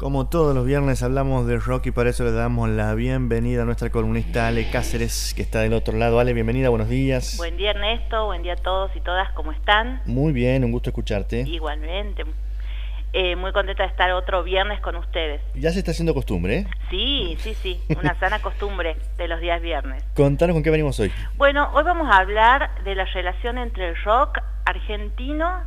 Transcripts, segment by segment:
Como todos los viernes hablamos de rock y para eso le damos la bienvenida a nuestra columnista Ale Cáceres, que está del otro lado. Ale, bienvenida, buenos días. Buen día Ernesto, buen día a todos y todas, ¿cómo están? Muy bien, un gusto escucharte. Igualmente, eh, muy contenta de estar otro viernes con ustedes. Ya se está haciendo costumbre, ¿eh? Sí, sí, sí, una sana costumbre de los días viernes. Contanos con qué venimos hoy. Bueno, hoy vamos a hablar de la relación entre el rock argentino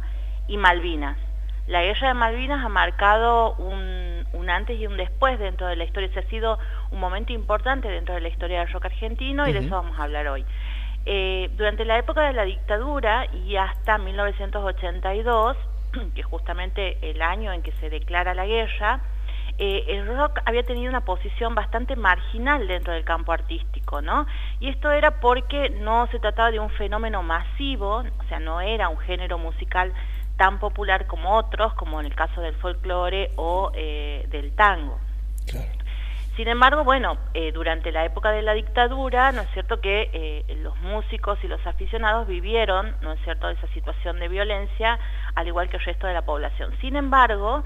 y Malvinas. La guerra de Malvinas ha marcado un un antes y un después dentro de la historia. Ese ha sido un momento importante dentro de la historia del rock argentino y de eso vamos a hablar hoy. Eh, durante la época de la dictadura y hasta 1982, que es justamente el año en que se declara la guerra, eh, el rock había tenido una posición bastante marginal dentro del campo artístico, ¿no? Y esto era porque no se trataba de un fenómeno masivo, o sea, no era un género musical tan popular como otros, como en el caso del folclore o eh, del tango. Sin embargo, bueno, eh, durante la época de la dictadura, ¿no es cierto que eh, los músicos y los aficionados vivieron, ¿no es cierto?, esa situación de violencia, al igual que el resto de la población. Sin embargo,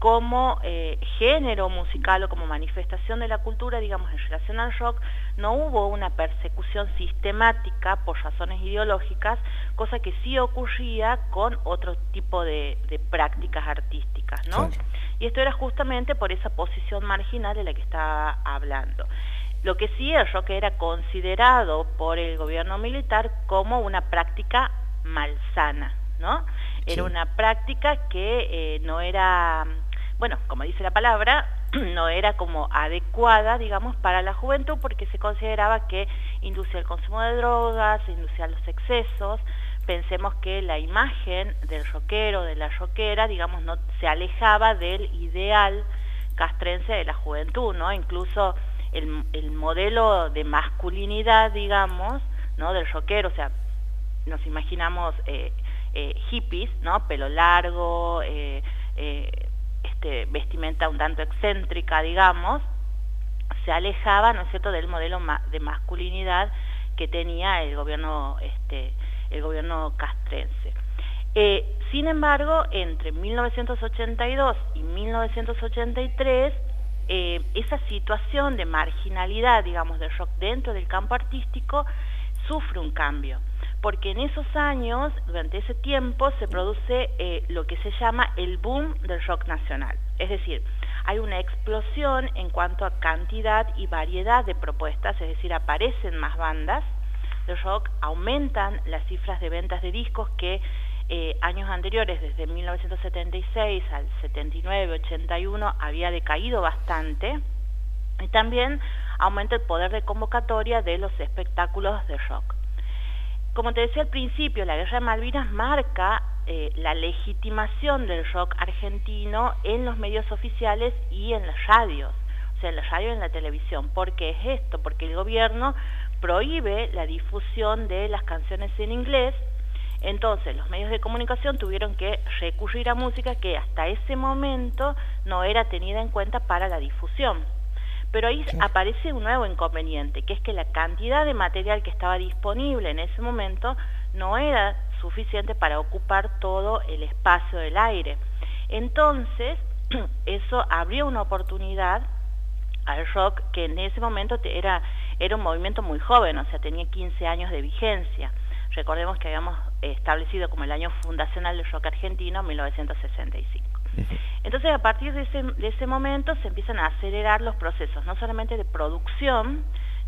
como eh, género musical o como manifestación de la cultura, digamos, en relación al rock, no hubo una persecución sistemática por razones ideológicas, cosa que sí ocurría con otro tipo de, prácticas artísticas, ¿no? Y esto era justamente por esa posición marginal de la que estaba hablando. Lo que sí el rock era considerado por el gobierno militar como una práctica malsana, ¿no? Era una práctica que eh, no era bueno, como dice la palabra, no era como adecuada, digamos, para la juventud porque se consideraba que inducía el consumo de drogas, inducía los excesos. Pensemos que la imagen del rockero, de la rockera, digamos, no se alejaba del ideal castrense de la juventud, ¿no? Incluso el, modelo de masculinidad, digamos, ¿no? Del rockero, o sea, nos imaginamos eh, eh, hippies, ¿no? Pelo largo, eh, este, vestimenta un tanto excéntrica, digamos, se alejaba, ¿no es cierto?, del modelo de masculinidad que tenía el gobierno, este, el gobierno castrense. Eh, sin embargo, entre 1982 y 1983, eh, esa situación de marginalidad, digamos, del rock dentro del campo artístico, sufre un cambio porque en esos años, durante ese tiempo, se produce eh, lo que se llama el boom del rock nacional. Es decir, hay una explosión en cuanto a cantidad y variedad de propuestas, es decir, aparecen más bandas de rock, aumentan las cifras de ventas de discos que eh, años anteriores, desde 1976 al 79, 81, había decaído bastante, y también aumenta el poder de convocatoria de los espectáculos de rock. Como te decía al principio, la Guerra de Malvinas marca eh, la legitimación del rock argentino en los medios oficiales y en las radios, o sea, en la radio y en la televisión. ¿Por qué es esto? Porque el gobierno prohíbe la difusión de las canciones en inglés, entonces los medios de comunicación tuvieron que recurrir a música que hasta ese momento no era tenida en cuenta para la difusión. Pero ahí aparece un nuevo inconveniente, que es que la cantidad de material que estaba disponible en ese momento no era suficiente para ocupar todo el espacio del aire. Entonces, eso abrió una oportunidad al rock que en ese momento era, era un movimiento muy joven, o sea, tenía 15 años de vigencia. Recordemos que habíamos establecido como el año fundacional del rock argentino, 1965. Entonces, a partir de ese, momento se empiezan a acelerar los procesos, no solamente de producción,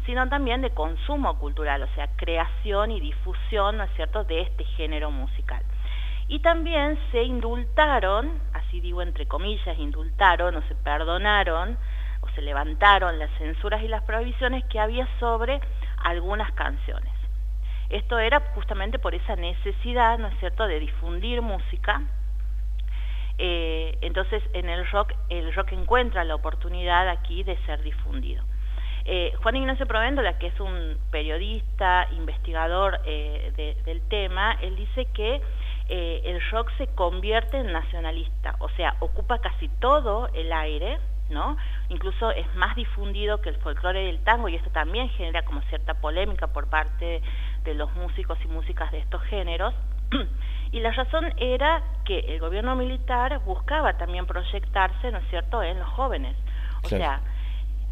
sino también de consumo cultural, o sea, creación y difusión, ¿no es cierto?, de este género musical. Y también se indultaron, así digo entre comillas, indultaron o se perdonaron o se levantaron las censuras y las prohibiciones que había sobre algunas canciones. Esto era justamente por esa necesidad, ¿no es cierto?, de difundir música eh, entonces en el rock, el rock encuentra la oportunidad aquí de ser difundido. Eh, Juan Ignacio Provéndola, que es un periodista, investigador eh, del tema, él dice que el rock se convierte en nacionalista, o sea, ocupa casi todo el aire, ¿no? Incluso es más difundido que el folclore y el tango, y esto también genera como cierta polémica por parte de los músicos y músicas de estos géneros, y la razón era que el gobierno militar buscaba también proyectarse, ¿no es cierto?, en los jóvenes. O sea,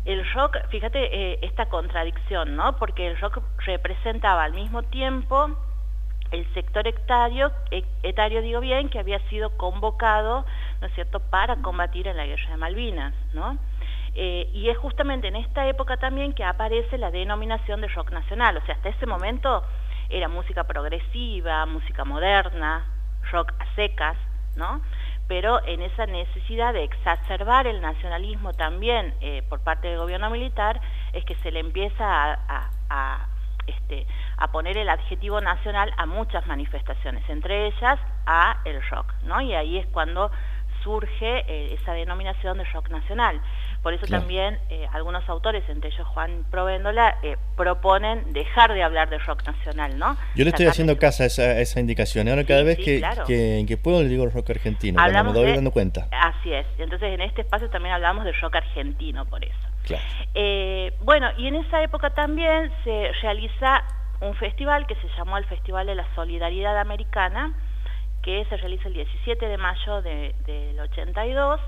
el rock, fíjate eh, esta contradicción, ¿no? Porque el rock representaba al mismo tiempo el sector etario, e, etario digo bien, que había sido convocado, ¿no es cierto?, para combatir en la guerra de Malvinas, ¿no? Eh, y es justamente en esta época también que aparece la denominación de rock nacional, o sea, hasta ese momento era música progresiva, música moderna, rock a secas, ¿no? Pero en esa necesidad de exacerbar el nacionalismo también eh, por parte del gobierno militar es que se le empieza a, este, a poner el adjetivo nacional a muchas manifestaciones, entre ellas a el rock, ¿no? Y ahí es cuando surge eh, esa denominación de rock nacional. Por eso también eh, algunos autores, entre ellos Juan Provéndola, eh, proponen dejar de hablar de rock nacional, ¿no? Yo le estoy haciendo caso a esa, indicación. Ahora cada vez que, que, puedo le digo rock argentino, me doy dando cuenta. Así es. Entonces en este espacio también hablamos de rock argentino, por eso. bueno, y en esa época también se realiza un festival que se llamó el Festival de la Solidaridad Americana, que se realiza el 17 de mayo del 82.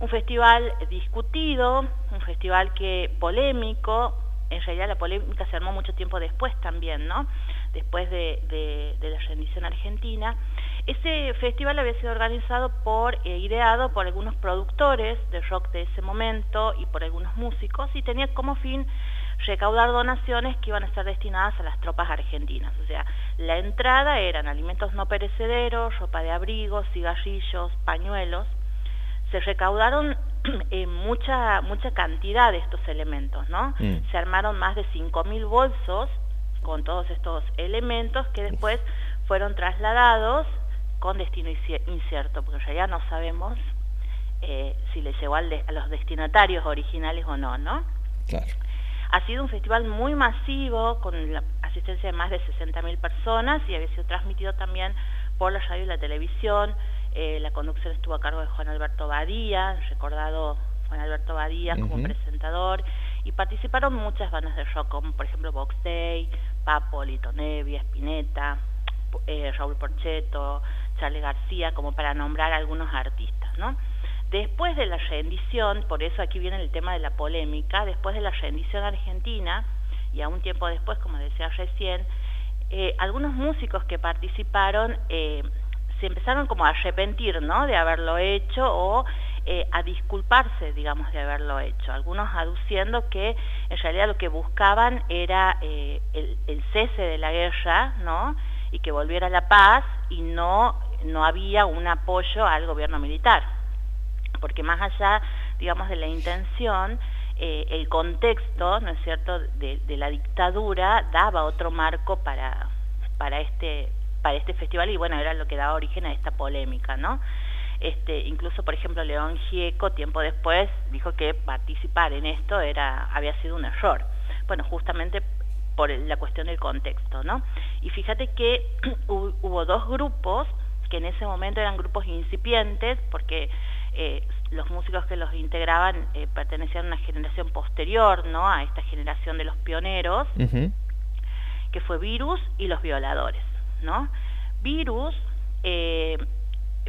Un festival discutido, un festival que polémico, en realidad la polémica se armó mucho tiempo después también, ¿no? Después de, la rendición argentina. Ese festival había sido organizado por, e ideado por algunos productores de rock de ese momento y por algunos músicos y tenía como fin recaudar donaciones que iban a estar destinadas a las tropas argentinas. O sea, la entrada eran alimentos no perecederos, ropa de abrigo, cigarrillos, pañuelos. Se recaudaron en mucha, mucha cantidad de estos elementos, ¿no? Mm. Se armaron más de 5.000 bolsos con todos estos elementos que después fueron trasladados con destino incierto, porque ya no sabemos eh, si le llegó a los destinatarios originales o no, ¿no? Claro. Ha sido un festival muy masivo, con la asistencia de más de 60.000 personas y había sido transmitido también por la radio y la televisión. Eh, la conducción estuvo a cargo de Juan Alberto Badía, recordado Juan Alberto Badía como presentador, y participaron muchas bandas de rock, como por ejemplo Box Day, Papo, Lito Nevia, Spinetta, eh, Raúl Porcheto, Charlie García, como para nombrar algunos artistas, ¿no? Después de la rendición, por eso aquí viene el tema de la polémica, después de la rendición argentina, y a un tiempo después, como decía recién, eh, algunos músicos que participaron eh, se empezaron como a arrepentir ¿no? de haberlo hecho o eh, a disculparse, digamos, de haberlo hecho. Algunos aduciendo que en realidad lo que buscaban era el, el, cese de la guerra, ¿no? Y que volviera la paz y no, no había un apoyo al gobierno militar porque más allá, digamos, de la intención, eh, el contexto, ¿no es cierto?, de, la dictadura daba otro marco para, para, este, para este festival y bueno, era lo que daba origen a esta polémica, ¿no? Este, incluso, por ejemplo, León Gieco, tiempo después, dijo que participar en esto era, había sido un error. Bueno, justamente por la cuestión del contexto, ¿no? Y fíjate que hubo dos grupos que en ese momento eran grupos incipientes, porque eh, los músicos que los integraban eh, pertenecían a una generación posterior, ¿no? A esta generación de los pioneros, que fue Virus y los Violadores, ¿no? Virus, eh,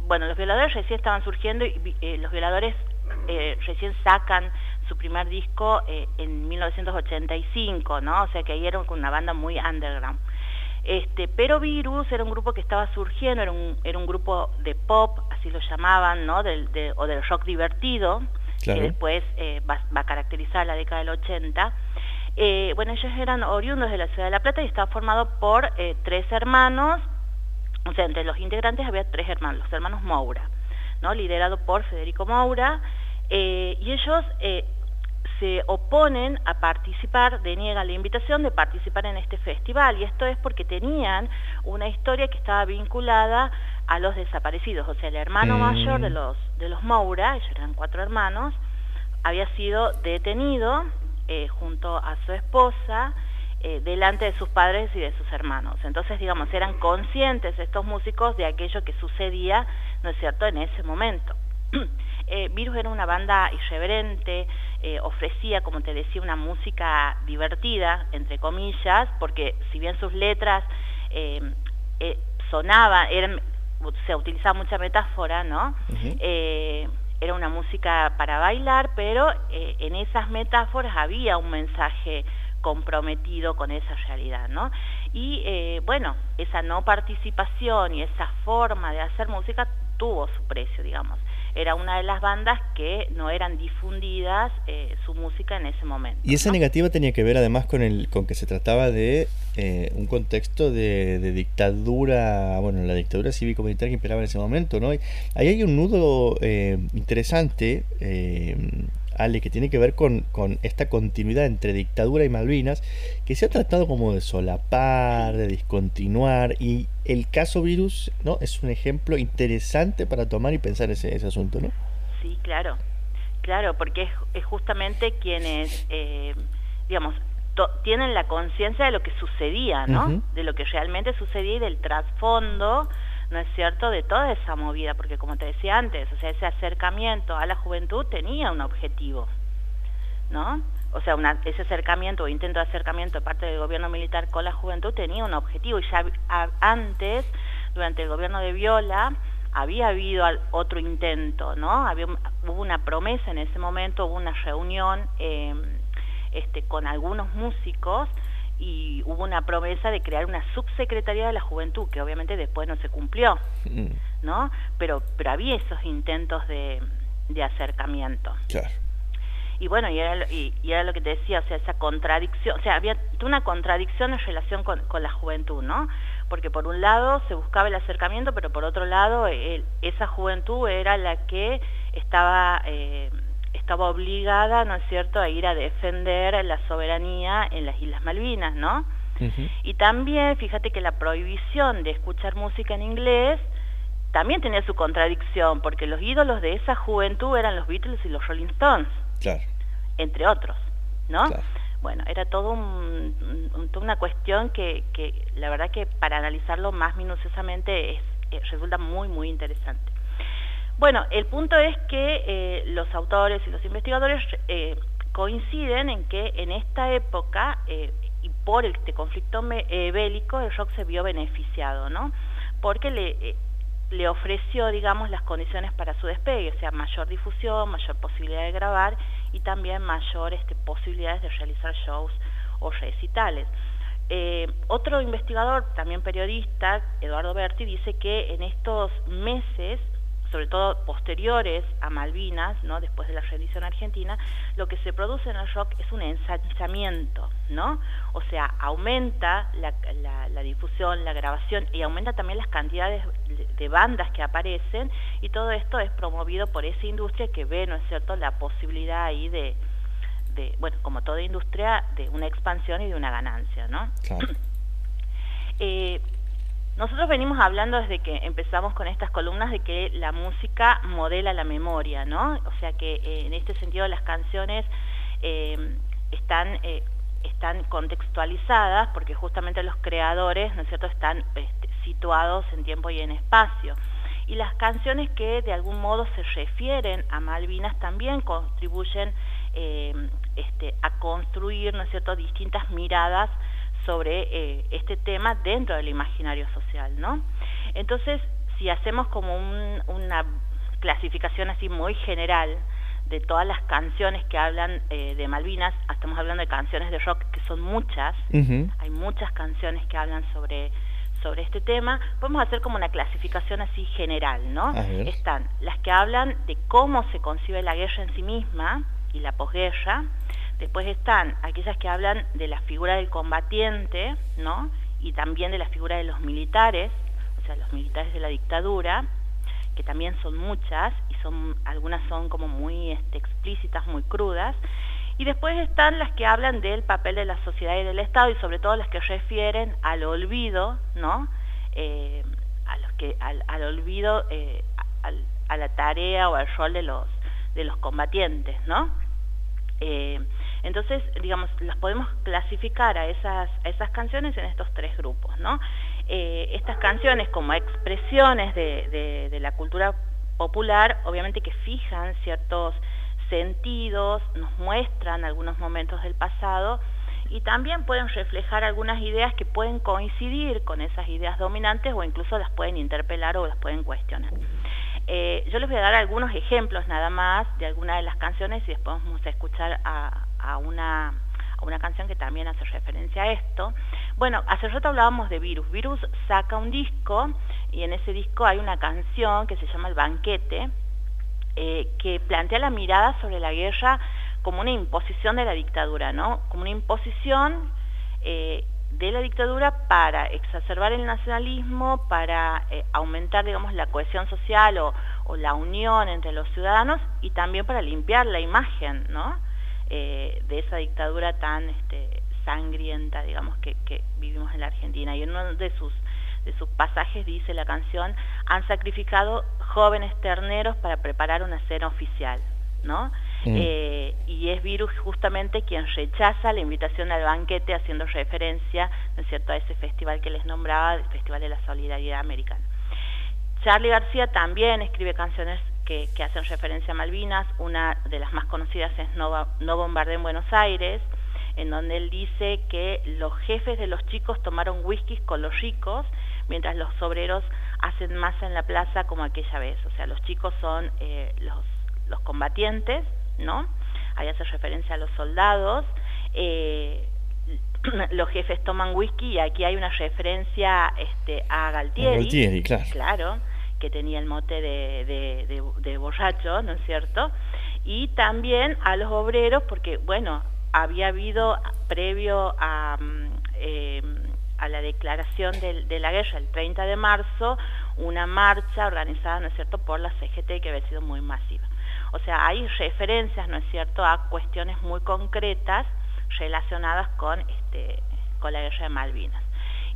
bueno, los Violadores recién estaban surgiendo y los Violadores recién sacan su primer disco en 1985, ¿no? O sea que ahí eran con una banda muy underground. Este, pero Virus era un grupo que estaba surgiendo, era un, era un grupo de pop, así lo llamaban, ¿no? Del, o del rock divertido, que después eh, va, a caracterizar la década del 80. Eh, bueno, ellos eran oriundos de la ciudad de La Plata y estaba formado por eh, tres hermanos, o sea, entre los integrantes había tres hermanos, los hermanos Moura, ¿no? liderado por Federico Moura, y ellos se oponen a participar, deniegan la invitación de participar en este festival y esto es porque tenían una historia que estaba vinculada a los desaparecidos, o sea, el hermano mm. mayor de los, de los Moura, ellos eran cuatro hermanos, había sido detenido eh, junto a su esposa eh, delante de sus padres y de sus hermanos. Entonces, digamos, eran conscientes estos músicos de aquello que sucedía, ¿no es cierto?, en ese momento. Eh, Virus era una banda irreverente, eh, ofrecía, como te decía, una música divertida, entre comillas, porque si bien sus letras eh, sonaba, se utilizaba mucha metáfora, ¿no? Música para bailar, pero eh, en esas metáforas había un mensaje comprometido con esa realidad, ¿no? Y eh, bueno, esa no participación y esa forma de hacer música tuvo su precio, digamos era una de las bandas que no eran difundidas eh, su música en ese momento. Y esa negativa tenía que ver además con el con que se trataba de eh, un contexto de, dictadura, bueno, la dictadura cívico-militar que imperaba en ese momento, ¿no? Ahí hay un nudo eh, interesante Ale, que tiene que ver con, esta continuidad entre dictadura y Malvinas, que se ha tratado como de solapar, de discontinuar, y el caso virus ¿no? es un ejemplo interesante para tomar y pensar ese, ese asunto, ¿no? Sí, claro, claro, porque es, justamente quienes, eh, digamos, tienen la conciencia de lo que sucedía, ¿no? De lo que realmente sucedía y del trasfondo ¿no es cierto?, de toda esa movida, porque como te decía antes, o sea, ese acercamiento a la juventud tenía un objetivo, ¿no? O sea, ese acercamiento o intento de acercamiento de parte del gobierno militar con la juventud tenía un objetivo y ya antes, durante el gobierno de Viola, había habido otro intento, ¿no? Había, hubo una promesa en ese momento, hubo una reunión eh, este, con algunos músicos y hubo una promesa de crear una subsecretaría de la juventud, que obviamente después no se cumplió, mm. ¿no? Pero, pero había esos intentos de, de acercamiento. Claro. Y bueno, y era, y, era, lo que te decía, o sea, esa contradicción, o sea, había una contradicción en relación con, con, la juventud, ¿no? Porque por un lado se buscaba el acercamiento, pero por otro lado esa juventud era la que estaba... Eh, estaba obligada, ¿no es cierto?, a ir a defender la soberanía en las Islas Malvinas, ¿no? Y también, fíjate que la prohibición de escuchar música en inglés también tenía su contradicción, porque los ídolos de esa juventud eran los Beatles y los Rolling Stones, claro. entre otros, ¿no? Bueno, era todo toda una cuestión que, que, la verdad que para analizarlo más minuciosamente es, eh, resulta muy, muy interesante. Bueno, el punto es que eh, los autores y los investigadores eh, coinciden en que en esta época eh, y por este conflicto bélico el rock se vio beneficiado, ¿no? Porque le, ofreció, digamos, las condiciones para su despegue, o sea, mayor difusión, mayor posibilidad de grabar y también mayor este, posibilidades de realizar shows o recitales. otro investigador, también periodista, Eduardo Berti, dice que en estos meses sobre todo posteriores a Malvinas, ¿no? después de la rendición argentina, lo que se produce en el rock es un ensanchamiento, ¿no? O sea, aumenta la, difusión, la grabación y aumenta también las cantidades de, bandas que aparecen y todo esto es promovido por esa industria que ve, ¿no es cierto?, la posibilidad ahí de, de bueno, como toda industria, de una expansión y de una ganancia, ¿no? Claro. eh, nosotros venimos hablando desde que empezamos con estas columnas de que la música modela la memoria, ¿no? O sea que eh, en este sentido las canciones eh, están, eh, están contextualizadas porque justamente los creadores, ¿no es cierto?, están este, situados en tiempo y en espacio. Y las canciones que de algún modo se refieren a Malvinas también contribuyen este, a construir, ¿no es cierto?, distintas miradas sobre eh, este tema dentro del imaginario social, ¿no? Entonces, si hacemos como una clasificación así muy general de todas las canciones que hablan eh, de Malvinas, estamos hablando de canciones de rock que son muchas, hay muchas canciones que hablan sobre sobre este tema, podemos hacer como una clasificación así general, ¿no? Están las que hablan de cómo se concibe la guerra en sí misma y la posguerra, Después están aquellas que hablan de la figura del combatiente, ¿no? Y también de la figura de los militares, o sea, los militares de la dictadura, que también son muchas y son algunas son como muy este, explícitas, muy crudas. Y después están las que hablan del papel de la sociedad y del Estado y sobre todo las que refieren al olvido, ¿no? Eh, a los que, al, olvido, eh, a la tarea o al rol de los, de los combatientes, ¿no? Eh, entonces, digamos, las podemos clasificar a esas, canciones en estos tres grupos, ¿no? Eh, estas canciones como expresiones de, la cultura popular, obviamente que fijan ciertos sentidos, nos muestran algunos momentos del pasado y también pueden reflejar algunas ideas que pueden coincidir con esas ideas dominantes o incluso las pueden interpelar o las pueden cuestionar. Eh, yo les voy a dar algunos ejemplos nada más de algunas de las canciones y después vamos a escuchar a, una, una canción que también hace referencia a esto. Bueno, hace rato hablábamos de Virus. Virus saca un disco y en ese disco hay una canción que se llama El Banquete, eh, que plantea la mirada sobre la guerra como una imposición de la dictadura, ¿no? Como una imposición eh, de la dictadura para exacerbar el nacionalismo, para eh, aumentar, digamos, la cohesión social o, la unión entre los ciudadanos y también para limpiar la imagen, ¿no? Eh, de esa dictadura tan este, sangrienta, digamos, que, vivimos en la Argentina. Y en uno de sus, de sus pasajes dice la canción, han sacrificado jóvenes terneros para preparar una cena oficial, ¿no? Mm. Eh, y es Virus justamente quien rechaza la invitación al banquete haciendo referencia, ¿no es cierto?, a ese festival que les nombraba, el Festival de la Solidaridad Americana. Charlie García también escribe canciones que, hacen referencia a Malvinas, una de las más conocidas es No, no Bombardé en Buenos Aires, en donde él dice que los jefes de los chicos tomaron whisky con los ricos, mientras los obreros hacen masa en la plaza como aquella vez. O sea, los chicos son eh, los combatientes ¿no? Ahí hace referencia a los soldados. Eh, los jefes toman whisky y aquí hay una referencia este, a Galtieri, claro. que tenía el mote de, borracho, ¿no es cierto? Y también a los obreros, porque, bueno, había habido previo a, mm, eh, a la declaración de, de, la guerra, el 30 de marzo, una marcha organizada, ¿no es cierto?, por la CGT que había sido muy masiva. O sea, hay referencias, ¿no es cierto?, a cuestiones muy concretas relacionadas con, este, con la guerra de Malvinas.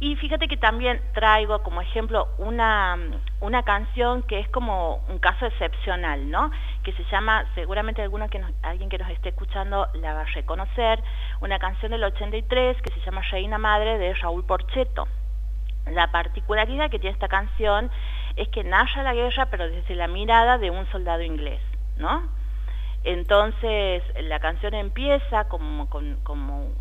Y fíjate que también traigo como ejemplo una, una canción que es como un caso excepcional, ¿no? Que se llama, seguramente alguno que alguien que nos esté escuchando la va a reconocer, una canción del 83 que se llama Reina Madre de Raúl Porcheto. La particularidad que tiene esta canción es que narra la guerra pero desde la mirada de un soldado inglés. ¿No? Entonces la canción empieza como, como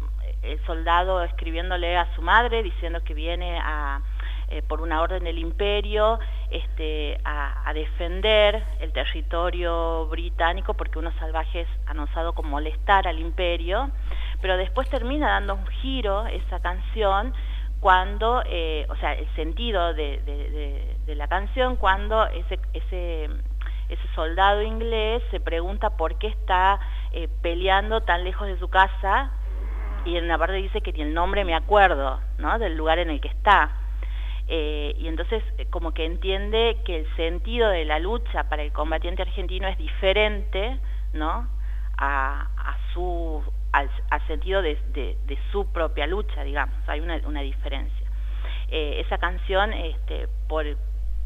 el soldado escribiéndole a su madre diciendo que viene a, eh, por una orden del imperio este, a, defender el territorio británico porque unos salvajes han osado con molestar al imperio, pero después termina dando un giro esa canción cuando, eh, o sea, el sentido de, de la canción cuando ese ese soldado inglés se pregunta por qué está eh, peleando tan lejos de su casa y en una parte dice que ni el nombre me acuerdo, ¿no? Del lugar en el que está. Eh, y entonces eh, como que entiende que el sentido de la lucha para el combatiente argentino es diferente, ¿no? A, su, al, sentido de, su propia lucha, digamos, hay una, una diferencia. esa canción, este, por,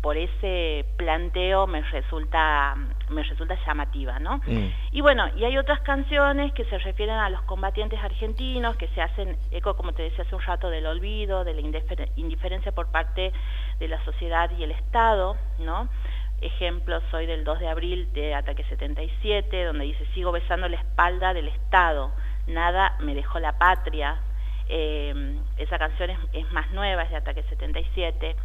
por ese planteo me resulta, me resulta llamativa, ¿no? Mm. Y bueno, y hay otras canciones que se refieren a los combatientes argentinos, que se hacen eco, como te decía hace un rato, del olvido, de la indiferencia por parte de la sociedad y el Estado, ¿no? Ejemplo, soy del 2 de abril de Ataque 77, donde dice, sigo besando la espalda del Estado, nada me dejó la patria. Eh, esa canción es, es más nueva, es de Ataque 77.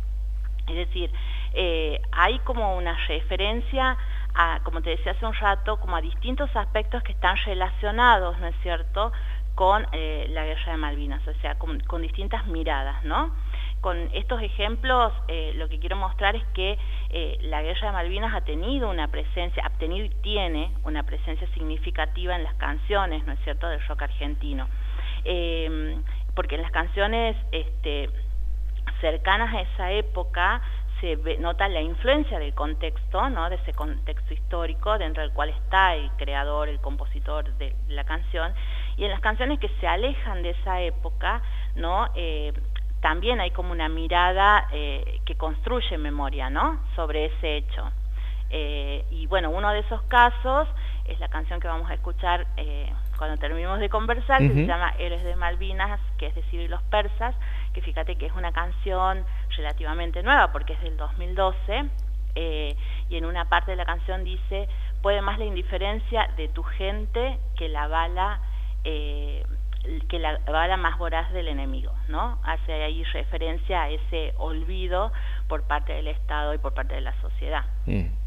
Es decir, eh, hay como una referencia a, como te decía hace un rato, como a distintos aspectos que están relacionados, ¿no es cierto?, con eh, la guerra de Malvinas, o sea, con, distintas miradas, ¿no? Con estos ejemplos eh, lo que quiero mostrar es que la guerra de Malvinas ha tenido una presencia, ha tenido y tiene una presencia significativa en las canciones, ¿no es cierto?, del rock argentino. porque en las canciones este, cercanas a esa época se nota la influencia del contexto, ¿no? de ese contexto histórico dentro del cual está el creador, el compositor de la canción, y en las canciones que se alejan de esa época, ¿no? Eh, también hay como una mirada eh, que construye memoria ¿no? sobre ese hecho. Eh, y bueno, uno de esos casos es la canción que vamos a escuchar cuando terminemos de conversar, que se llama Héroes de Malvinas, que es decir, los persas, que fíjate que es una canción relativamente nueva porque es del 2012, eh, y en una parte de la canción dice, puede más la indiferencia de tu gente que la bala, eh, que la bala más voraz del enemigo, ¿no? Hace ahí referencia a ese olvido por parte del Estado y por parte de la sociedad. Mm.